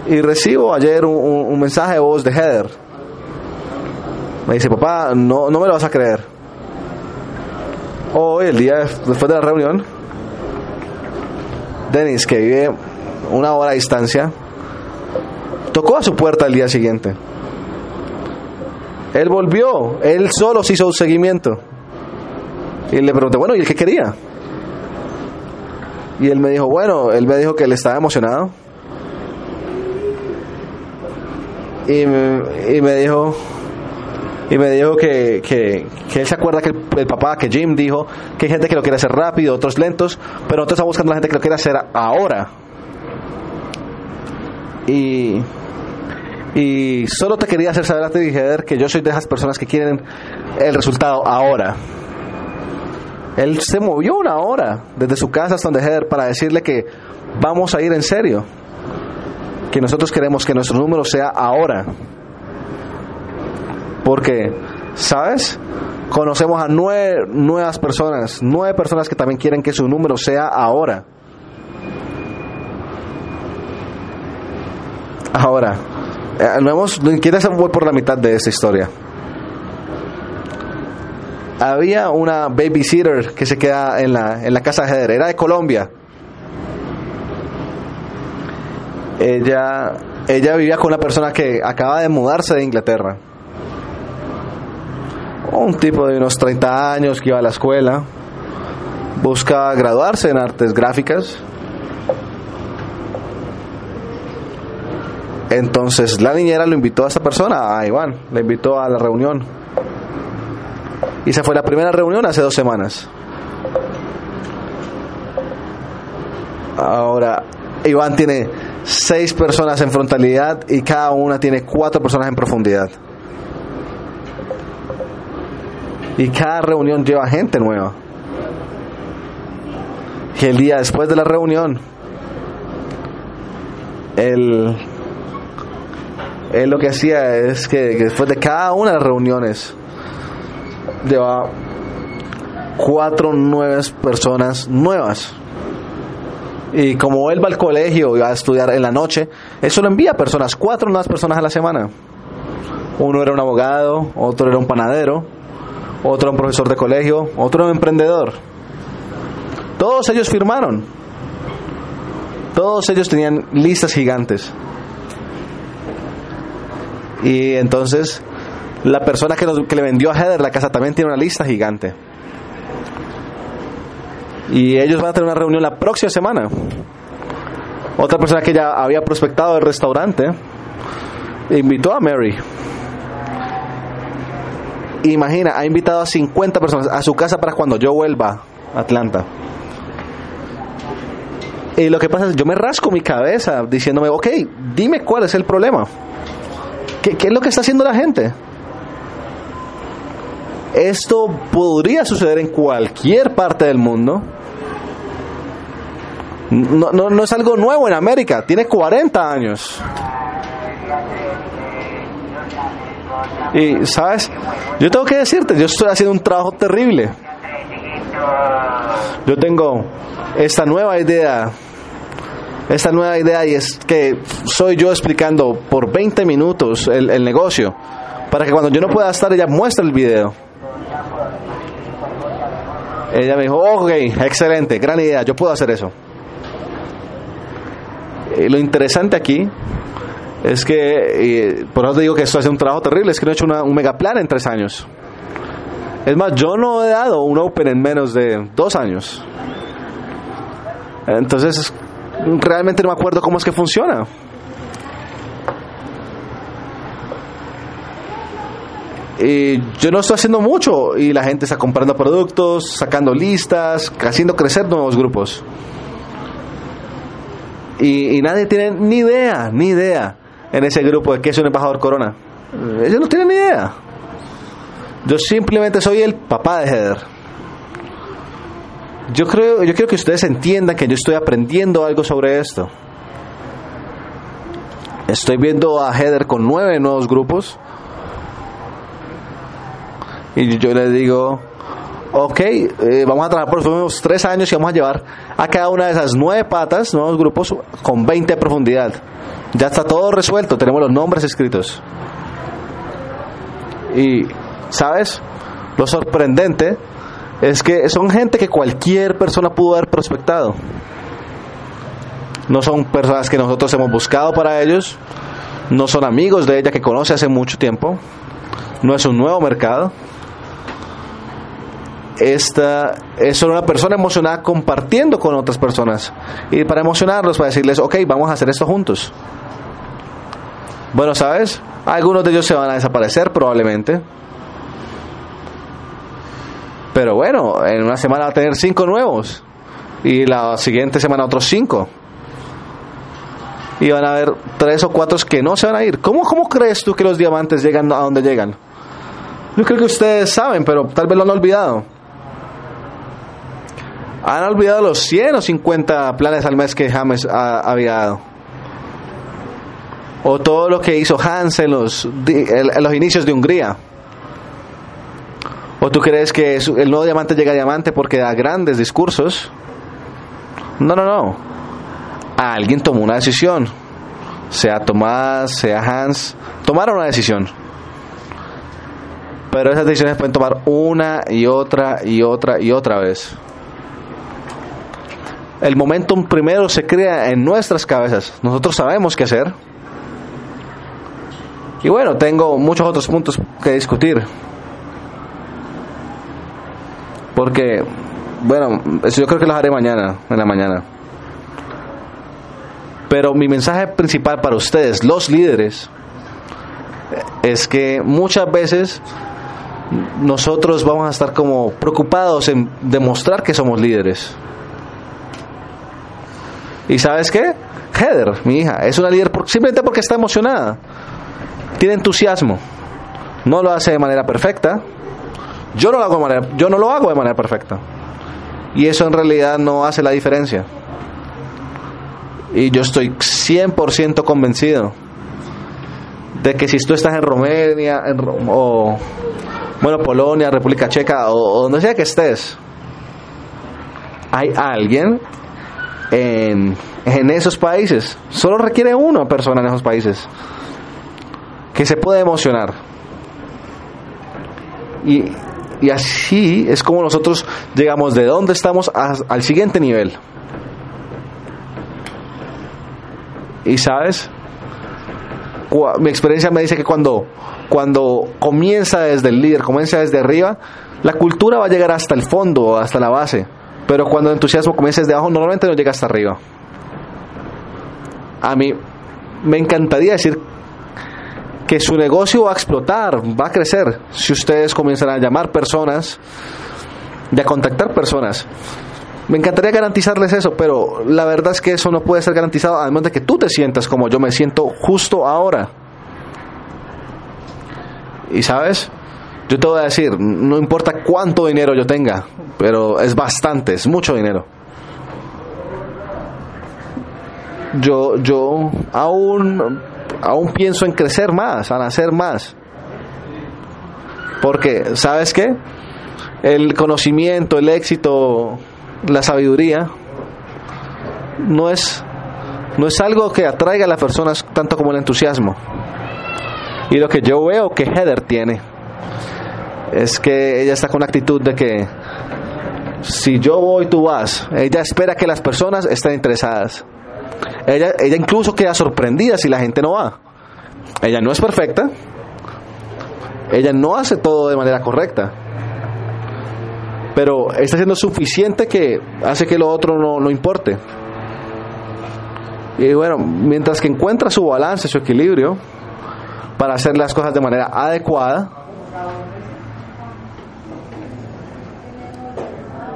Y recibo ayer un, un mensaje de voz de Heather me dice, papá, no, no me lo vas a creer. Hoy, el día después de la reunión, Dennis, que vive una hora a distancia, tocó a su puerta al día siguiente. Él volvió, él solo se hizo un seguimiento. Y le pregunté, bueno, ¿y el qué quería? Y él me dijo, bueno, él me dijo que él estaba emocionado. Y y me dijo, y me dijo que, que, él se acuerda que el, papá, que Jim dijo que hay gente que lo quiere hacer rápido, otros lentos, pero otros está buscando a la gente que lo quiere hacer ahora. Y, y solo te quería hacer saber a ti, Heather, que yo soy de esas personas que quieren el resultado ahora. Él se movió una hora desde su casa hasta donde Heather para decirle que vamos a ir en serio. Que nosotros queremos que nuestro número sea ahora. Porque, ¿sabes? Conocemos a nueve nuevas personas, nueve personas que también quieren que su número sea ahora. Ahora, no hemos, quieres voy por la mitad de esta historia. Había una babysitter que se queda en la, en la casa de Heather, era de Colombia. Ella, ella vivía con una persona que acaba de mudarse de Inglaterra. Un tipo de unos 30 años que iba a la escuela, busca graduarse en artes gráficas. Entonces la niñera lo invitó a esta persona, a Iván, le invitó a la reunión. Y se fue la primera reunión hace dos semanas. Ahora, Iván tiene seis personas en frontalidad y cada una tiene cuatro personas en profundidad. Y cada reunión lleva gente nueva. Y el día después de la reunión, él, él lo que hacía es que, que después de cada una de las reuniones, lleva cuatro nuevas personas nuevas. Y como él va al colegio y va a estudiar en la noche, eso lo envía a personas, cuatro nuevas personas a la semana. Uno era un abogado, otro era un panadero, otro un profesor de colegio, otro un emprendedor. Todos ellos firmaron. Todos ellos tenían listas gigantes. Y entonces la persona que, nos, que, le vendió a Heather la casa también tiene una lista gigante. Y ellos van a tener una reunión la próxima semana. Otra persona que ya había prospectado el restaurante invitó a Mary. Imagina, ha invitado a 50 personas a su casa para cuando yo vuelva a Atlanta. Y lo que pasa es, yo me rasco mi cabeza diciéndome, ok, dime cuál es el problema. ¿Qué, qué es lo que está haciendo la gente? Esto podría suceder en cualquier parte del mundo. No, no, no, es algo nuevo en América, tiene 40 años. Y, ¿sabes? Yo tengo que decirte, yo estoy haciendo un trabajo terrible. Yo tengo esta nueva idea, esta nueva idea y es que soy yo explicando por 20 minutos el, el negocio, para que cuando yo no pueda estar ella muestre el video. Ella me dijo, ok, excelente, gran idea, yo puedo hacer eso. Y lo interesante aquí es que, por eso te digo que esto hace un trabajo terrible, es que no he hecho una, un mega plan en tres años. Es más, yo no he dado un Open en menos de dos años. Entonces, realmente no me acuerdo cómo es que funciona. Y yo no estoy haciendo mucho y la gente está comprando productos, sacando listas, haciendo crecer nuevos grupos. Y, y, nadie tiene ni idea, ni idea en ese grupo de que es un embajador corona. Ellos no tienen ni idea. Yo simplemente soy el papá de Heather. Yo creo, yo quiero que ustedes entiendan que yo estoy aprendiendo algo sobre esto. Estoy viendo a Heather con nueve nuevos grupos. Y yo le digo, ok, eh, vamos a trabajar por los próximos tres años y vamos a llevar a cada una de esas nueve patas, nuevos grupos, con 20 de profundidad. Ya está todo resuelto, tenemos los nombres escritos. Y, ¿sabes? Lo sorprendente es que son gente que cualquier persona pudo haber prospectado. no son personas que nosotros hemos buscado para ellos, no son amigos de ella que conoce hace mucho tiempo, no es un nuevo mercado. Esta es una persona emocionada compartiendo con otras personas. Y para emocionarlos, para decirles, ok, vamos a hacer esto juntos. Bueno, ¿sabes? Algunos de ellos se van a desaparecer probablemente. Pero bueno, en una semana va a tener cinco nuevos. Y la siguiente semana otros cinco. Y van a haber tres o cuatro que no se van a ir. ¿Cómo, ¿Cómo crees tú que los diamantes llegan a donde llegan? Yo creo que ustedes saben, pero tal vez lo han olvidado. Han olvidado los 100 o 50 planes al mes que James había dado. O todo lo que hizo Hans en los, en los inicios de Hungría. ¿O tú crees que el nuevo diamante llega a diamante porque da grandes discursos? No, no, no. Alguien tomó una decisión. Sea Tomás, sea Hans, tomaron una decisión. Pero esas decisiones pueden tomar una y otra y otra y otra vez. El momentum primero se crea en nuestras cabezas. Nosotros sabemos qué hacer. Y bueno, tengo muchos otros puntos que discutir. Porque, bueno, yo creo que los haré mañana, en la mañana. Pero mi mensaje principal para ustedes, los líderes, es que muchas veces nosotros vamos a estar como preocupados en demostrar que somos líderes. ¿Y sabes qué? Heather, mi hija, es una líder simplemente porque está emocionada. Tiene entusiasmo. No lo hace de manera perfecta. Yo no lo hago de manera, yo no lo hago de manera perfecta. Y eso en realidad no hace la diferencia. Y yo estoy 100% convencido de que si tú estás en Romania en, o bueno, Polonia, República Checa o, donde sea que estés, hay alguien en, en esos países. Solo requiere una persona en esos países que se puede emocionar. Y, y así es como nosotros llegamos de donde estamos al siguiente nivel. Y sabes, mi experiencia me dice que cuando, cuando comienza desde el líder, comienza desde arriba, la cultura va a llegar hasta el fondo, hasta la base. Pero cuando el entusiasmo comienza desde abajo, normalmente no llega hasta arriba. A mí me encantaría decir que su negocio va a explotar, va a crecer, si ustedes comienzan a llamar personas y a contactar personas. Me encantaría garantizarles eso, pero la verdad es que eso no puede ser garantizado además de que tú te sientas como yo me siento justo ahora. Y sabes, yo te voy a decir, no importa cuánto dinero yo tenga, pero es bastante, es mucho dinero. Yo, yo aún aún pienso en crecer más, en hacer más. Porque, ¿sabes qué? El conocimiento, el éxito, la sabiduría, no es, no es algo que atraiga a las personas tanto como el entusiasmo. Y lo que yo veo que Heather tiene es que ella está con la actitud de que si yo voy, tú vas. Ella espera que las personas estén interesadas. Ella, ella incluso queda sorprendida si la gente no va. Ella no es perfecta. Ella no hace todo de manera correcta. Pero está siendo suficiente que hace que lo otro no, no importe. Y bueno, mientras que encuentra su balance, su equilibrio, para hacer las cosas de manera adecuada,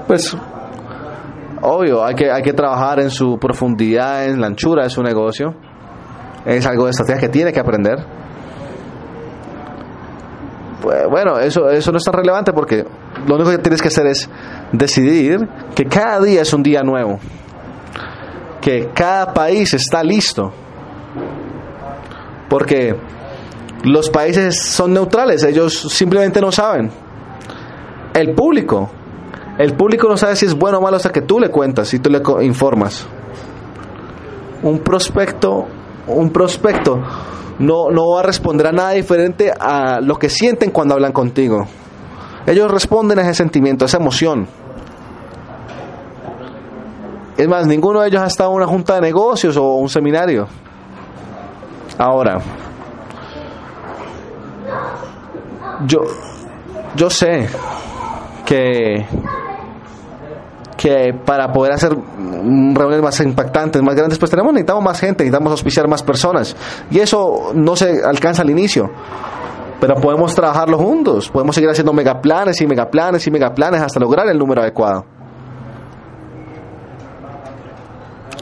pues obvio, hay que, hay que trabajar en su profundidad, en la anchura de su negocio. Es algo de estrategia que tiene que aprender. Pues, bueno, eso, eso no es tan relevante porque lo único que tienes que hacer es decidir que cada día es un día nuevo. Que cada país está listo. Porque los países son neutrales, ellos simplemente no saben. El público el público no sabe si es bueno o malo hasta que tú le cuentas y tú le informas. Un prospecto, un prospecto no, no va a responder a nada diferente a lo que sienten cuando hablan contigo. Ellos responden a ese sentimiento, a esa emoción. Es más, ninguno de ellos ha estado en una junta de negocios o un seminario. Ahora, yo, yo sé que, que para poder hacer reuniones más impactantes, más grandes, pues tenemos, necesitamos más gente, necesitamos auspiciar más personas. Y eso no se alcanza al inicio. Pero podemos trabajarlo juntos, podemos seguir haciendo megaplanes y megaplanes y megaplanes hasta lograr el número adecuado.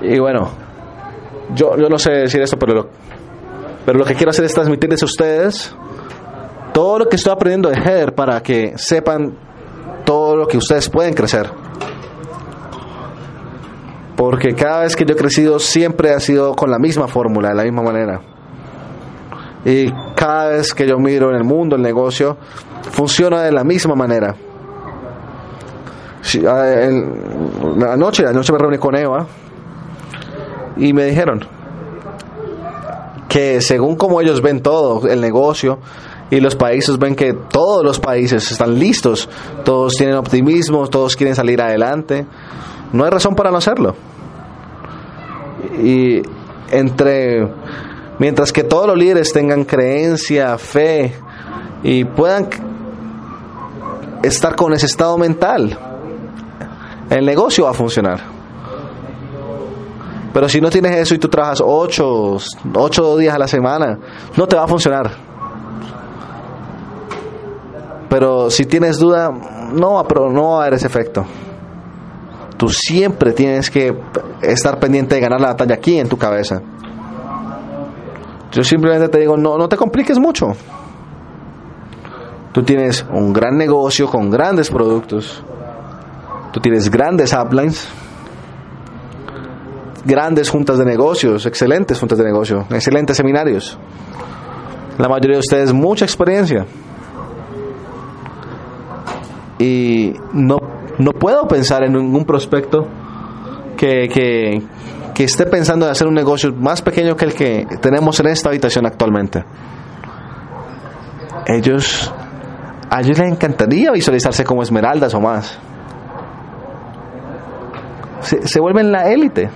Y bueno, yo, yo no sé decir esto, pero lo, pero lo que quiero hacer es transmitirles a ustedes todo lo que estoy aprendiendo de Heather para que sepan todo lo que ustedes pueden crecer. Porque cada vez que yo he crecido siempre ha sido con la misma fórmula, de la misma manera. Y cada vez que yo miro en el mundo el negocio, funciona de la misma manera. Anoche, anoche me reuní con Eva y me dijeron que según como ellos ven todo, el negocio, y los países ven que todos los países están listos, todos tienen optimismo, todos quieren salir adelante, no hay razón para no hacerlo. Y entre, mientras que todos los líderes tengan creencia, fe y puedan estar con ese estado mental, el negocio va a funcionar. Pero si no tienes eso y tú trabajas ocho, ocho días a la semana, no te va a funcionar. Pero si tienes duda, no va, no va a haber ese efecto. Tú siempre tienes que estar pendiente de ganar la batalla aquí en tu cabeza. Yo simplemente te digo, no, no te compliques mucho. Tú tienes un gran negocio con grandes productos. Tú tienes grandes uplines grandes juntas de negocios, excelentes juntas de negocio, excelentes seminarios. La mayoría de ustedes mucha experiencia. Y no, no puedo pensar en ningún prospecto que, que, que esté pensando en hacer un negocio más pequeño que el que tenemos en esta habitación actualmente. Ellos, a ellos les encantaría visualizarse como esmeraldas o más. Se, se vuelven la élite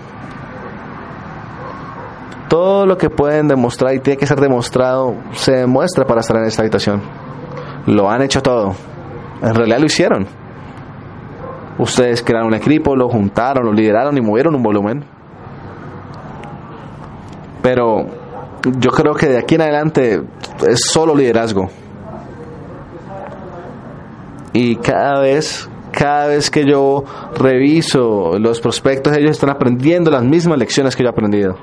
todo lo que pueden demostrar y tiene que ser demostrado se demuestra para estar en esta habitación. Lo han hecho todo. En realidad lo hicieron. Ustedes crearon un equipo, lo juntaron, lo lideraron y movieron un volumen. Pero yo creo que de aquí en adelante es solo liderazgo. Y cada vez, cada vez que yo reviso los prospectos, ellos están aprendiendo las mismas lecciones que yo he aprendido.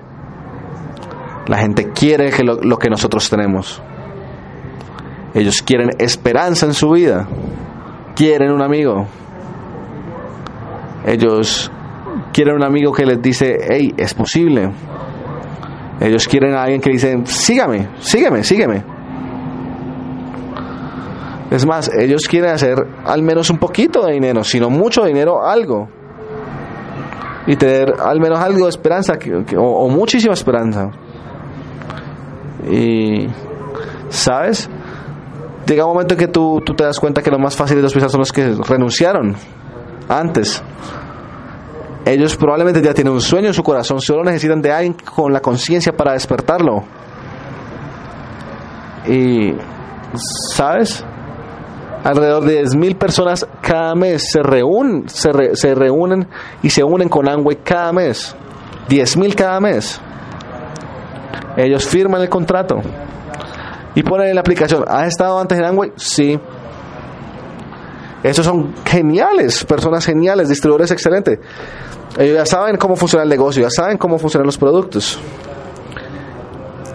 La gente quiere lo, que nosotros tenemos. Ellos quieren esperanza en su vida. Quieren un amigo. Ellos quieren un amigo que les dice, hey, es posible. Ellos quieren a alguien que dice, sígame, sígueme, sígueme. Es más, ellos quieren hacer al menos un poquito de dinero, sino mucho dinero, algo. Y tener al menos algo de esperanza, o muchísima esperanza. Y, ¿sabes? Llega un momento en que tú, tú te das cuenta que lo más fácil de pisar son los que renunciaron antes. Ellos probablemente ya tienen un sueño en su corazón, solo necesitan de alguien con la conciencia para despertarlo. Y, ¿sabes? Alrededor de 10.000 personas cada mes se reúnen, se, se reúnen y se unen con Amway cada mes. 10.000 cada mes. Ellos firman el contrato y ponen en la aplicación. ¿Has estado antes en Amway? Sí. Esos son geniales, personas geniales, distribuidores excelentes. Ellos ya saben cómo funciona el negocio, ya saben cómo funcionan los productos.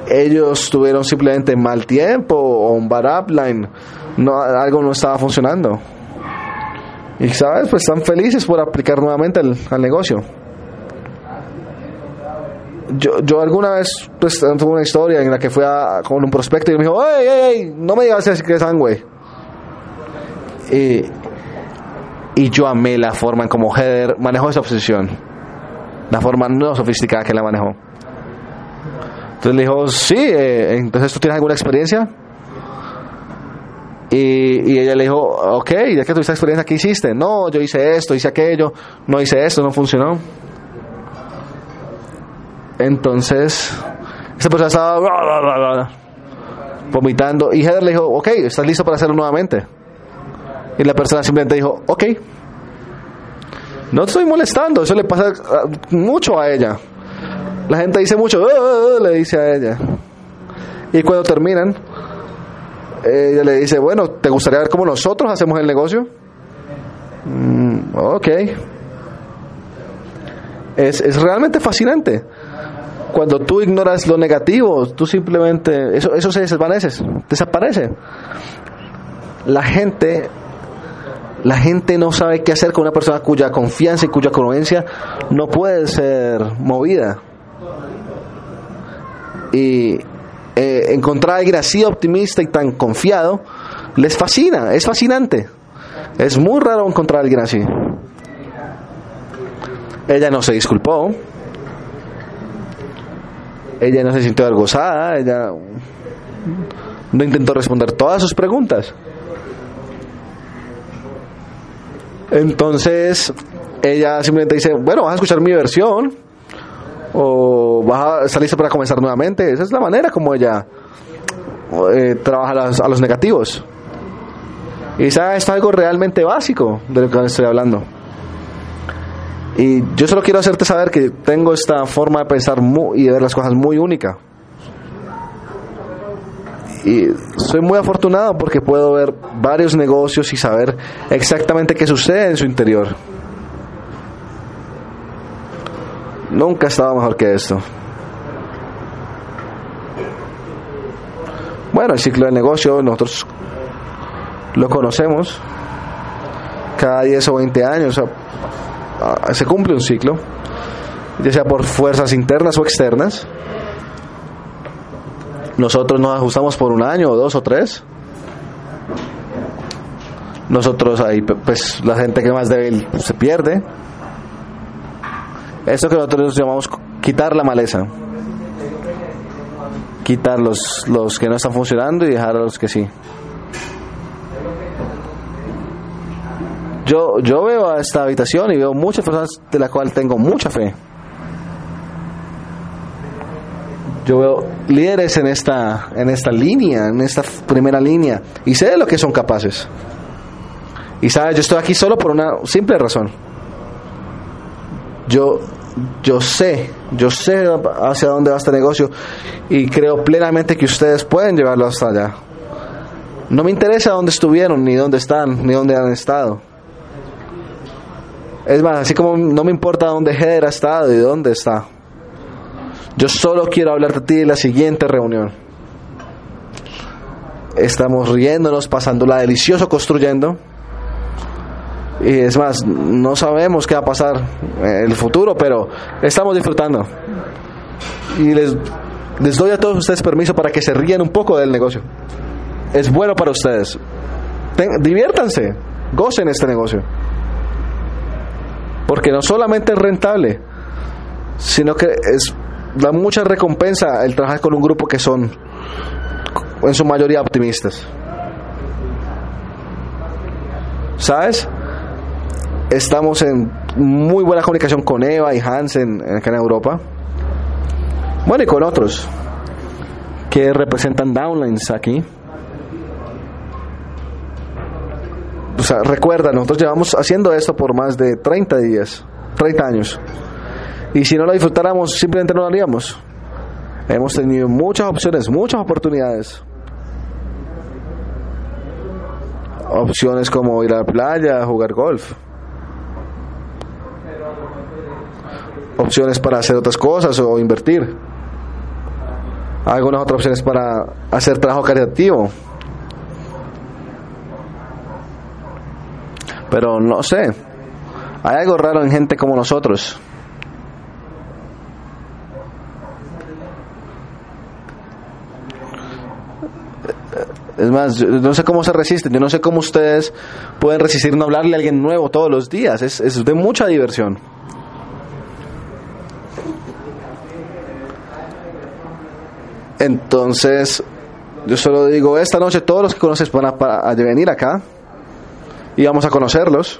Ellos tuvieron simplemente mal tiempo o un bad upline, no, algo no estaba funcionando. Y sabes, pues están felices por aplicar nuevamente al negocio yo, yo alguna vez pues tuve una historia en la que fui a, con un prospecto y me dijo, ¡Ey, ey, ey! No me digas que es sangre. Y, y yo amé la forma en cómo Heather manejó esa posición. La forma no sofisticada que la manejó. Entonces le dijo, sí, eh, entonces tú tienes alguna experiencia. Y, y, ella le dijo, ok, ya que tuviste experiencia, ¿qué hiciste? No, yo hice esto, hice aquello, no hice esto, no funcionó. Entonces, esa persona estaba vomitando y Heather le dijo, ok, ¿estás listo para hacerlo nuevamente? Y la persona simplemente dijo, ok. No te estoy molestando, eso le pasa mucho a ella. La gente dice mucho, "Ah, ah, ah", le dice a ella. Y cuando terminan, ella le dice, bueno, ¿te gustaría ver cómo nosotros hacemos el negocio? Mm, ok. Es, es realmente fascinante. Cuando tú ignoras lo negativo, tú simplemente, eso, eso se desvanece, desaparece. La gente, la gente no sabe qué hacer con una persona cuya confianza y cuya congruencia no puede ser movida. Y eh, encontrar a alguien así optimista y tan confiado les fascina, es fascinante. Es muy raro encontrar a alguien así. Ella no se disculpó. Ella no se sintió avergonzada. Ella no intentó responder todas sus preguntas. Entonces, ella simplemente dice, bueno, vas a escuchar mi versión o vas a estar lista para comenzar nuevamente. Esa es la manera como ella eh, trabaja a los, negativos. Y sabe, esto es algo realmente básico de lo que estoy hablando. Y yo solo quiero hacerte saber que tengo esta forma de pensar y de ver las cosas muy única. Y soy muy afortunado porque puedo ver varios negocios y saber exactamente qué sucede en su interior. Nunca he estado mejor que esto. Bueno, el ciclo del negocio nosotros lo conocemos. Cada 10 o 20 años ah, se cumple un ciclo, ya sea por fuerzas internas o externas. Nosotros nos ajustamos por un año o dos o tres. Nosotros ahí, pues la gente que más débil se pierde. Esto que nosotros llamamos quitar la maleza. Quitar los, los que no están funcionando y dejar a los que sí. Yo, yo veo a esta habitación y veo muchas personas de las cuales tengo mucha fe. Yo veo líderes en esta, en esta línea, en esta primera línea, y sé de lo que son capaces. Y sabes, yo estoy aquí solo por una simple razón. Yo, yo sé, yo sé hacia dónde va este negocio y creo plenamente que ustedes pueden llevarlo hasta allá. No me interesa dónde estuvieron, ni dónde están, ni dónde han estado. Es más, así como no me importa dónde Heather ha estado y dónde está. Yo solo quiero hablar de ti en la siguiente reunión. Estamos riéndonos, pasándola delicioso, construyendo. Y es más, no sabemos qué va a pasar en el futuro, pero estamos disfrutando. Y les, les doy a todos ustedes permiso para que se rían un poco del negocio. Es bueno para ustedes. Ten- diviértanse, gocen este negocio. Porque no solamente es rentable, sino que es da mucha recompensa el trabajar con un grupo que son en su mayoría optimistas. ¿Sabes? Estamos en muy buena comunicación con Eva y Hansen acá en Europa. Bueno, y con otros que representan downlines aquí. O sea, recuerda, nosotros llevamos haciendo esto por más de 30 días, 30 años. Y si no lo disfrutáramos, simplemente no lo haríamos. Hemos tenido muchas opciones, muchas oportunidades. Opciones como ir a la playa, jugar golf. Opciones para hacer otras cosas o invertir. Algunas otras opciones para hacer trabajo caritativo. Pero no sé. Hay algo raro en gente como nosotros. Es más, yo no sé cómo se resisten, yo no sé cómo ustedes pueden resistir no hablarle a alguien nuevo todos los días. Es, es de mucha diversión. Entonces, yo solo digo, esta noche todos los que conoces van a, venir acá y vamos a conocerlos.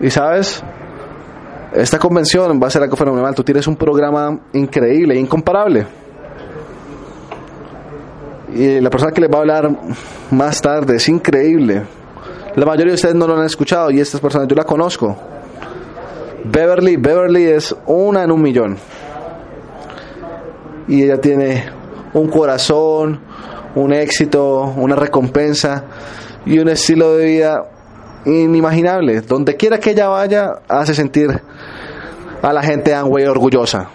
Y sabes, esta convención va a ser algo fenomenal. Tú tienes un programa increíble, incomparable. Y la persona que les va a hablar más tarde es increíble. La mayoría de ustedes no lo han escuchado y estas personas yo la conozco. Beverly, Beverly es una en un millón. Y ella tiene un corazón, un éxito, una recompensa y un estilo de vida inimaginable. Donde quiera que ella vaya, hace sentir a la gente de Amway orgullosa.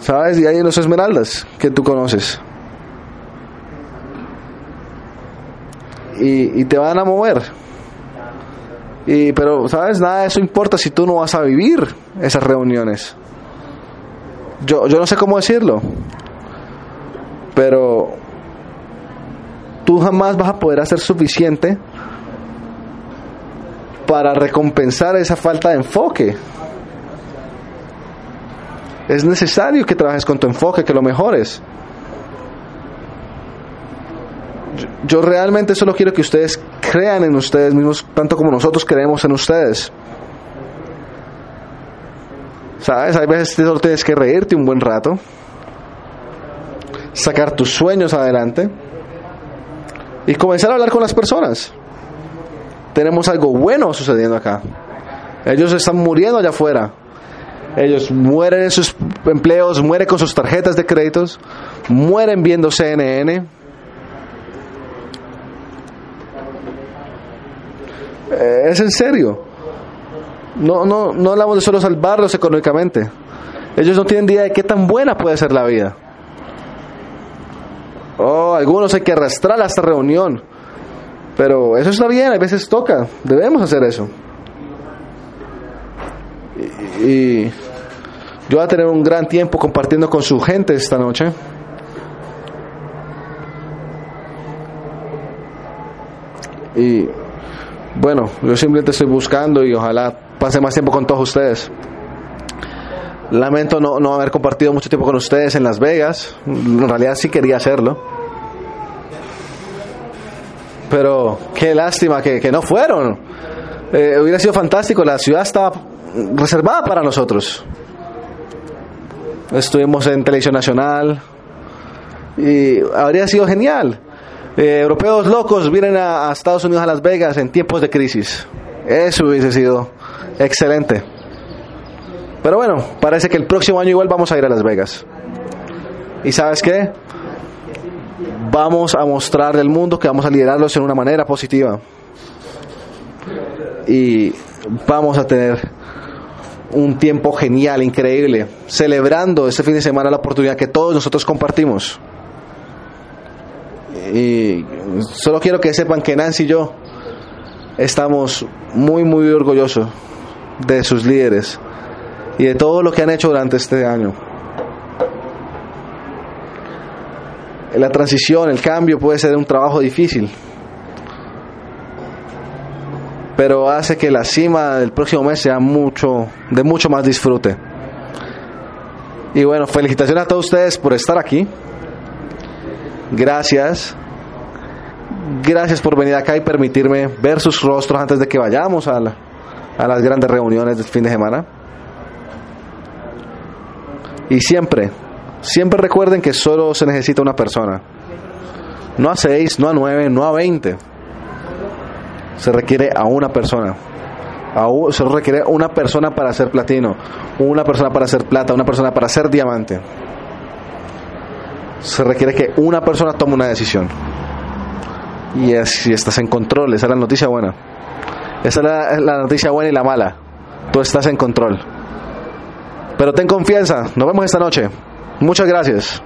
¿Sabes? Y hay unos esmeraldas que tú conoces. Y, y te van a mover. Y, pero, ¿sabes? Nada de eso importa si tú no vas a vivir esas reuniones. Yo, yo no sé cómo decirlo. Pero tú jamás vas a poder hacer suficiente para recompensar esa falta de enfoque. Es necesario que trabajes con tu enfoque, que lo mejores. Yo realmente solo quiero que ustedes crean en ustedes mismos tanto como nosotros creemos en ustedes. ¿Sabes? Hay veces que solo tienes que reírte un buen rato, sacar tus sueños adelante y comenzar a hablar con las personas. Tenemos algo bueno sucediendo acá. Ellos están muriendo allá afuera. Ellos mueren en sus empleos, mueren con sus tarjetas de créditos, mueren viendo CNN. Eh, es en serio. No, no, no hablamos de solo salvarlos económicamente. Ellos no tienen idea de qué tan buena puede ser la vida. Oh, algunos hay que arrastrar a esta reunión. Pero eso está bien, a veces toca. Debemos hacer eso. Y, y yo voy a tener un gran tiempo compartiendo con su gente esta noche. Y bueno, yo simplemente estoy buscando y ojalá pase más tiempo con todos ustedes. Lamento no, no haber compartido mucho tiempo con ustedes en Las Vegas. En realidad sí quería hacerlo. Pero qué lástima que, que no fueron. Eh, hubiera sido fantástico. La ciudad estaba reservada para nosotros. Estuvimos en televisión nacional. Y habría sido genial. Eh, europeos locos vienen a, a Estados Unidos, a Las Vegas, en tiempos de crisis. Eso hubiese sido excelente. Pero bueno, parece que el próximo año igual vamos a ir a Las Vegas. ¿Y sabes qué? Vamos a mostrarle al mundo que vamos a liderarlos en una manera positiva. Y vamos a tener un tiempo genial, increíble, celebrando este fin de semana la oportunidad que todos nosotros compartimos. Y solo quiero que sepan que Nancy y yo estamos muy, muy orgullosos de sus líderes y de todo lo que han hecho durante este año. La transición, el cambio puede ser un trabajo difícil, pero hace que la cima del próximo mes sea mucho, de mucho más disfrute. Y bueno, felicitaciones a todos ustedes por estar aquí. Gracias. Gracias por venir acá y permitirme ver sus rostros antes de que vayamos a, a las grandes reuniones del fin de semana. Y siempre, siempre recuerden que solo se necesita una persona. No a seis, no a nueve, no a veinte. Se requiere a una persona. Solo requiere una persona para ser platino, una persona para ser plata, una persona para ser diamante. Se requiere que una persona tome una decisión. Y así estás en control, esa es la noticia buena. Esa es la, la noticia buena y la mala. Tú estás en control. Pero ten confianza. Nos vemos esta noche. Muchas gracias.